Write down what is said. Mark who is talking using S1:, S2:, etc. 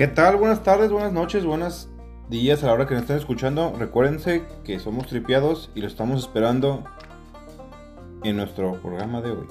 S1: ¿Qué tal? Buenas tardes, buenas noches, buenos días a la hora que nos estén escuchando. Recuérdense que somos tripiados y lo estamos esperando en nuestro programa de hoy.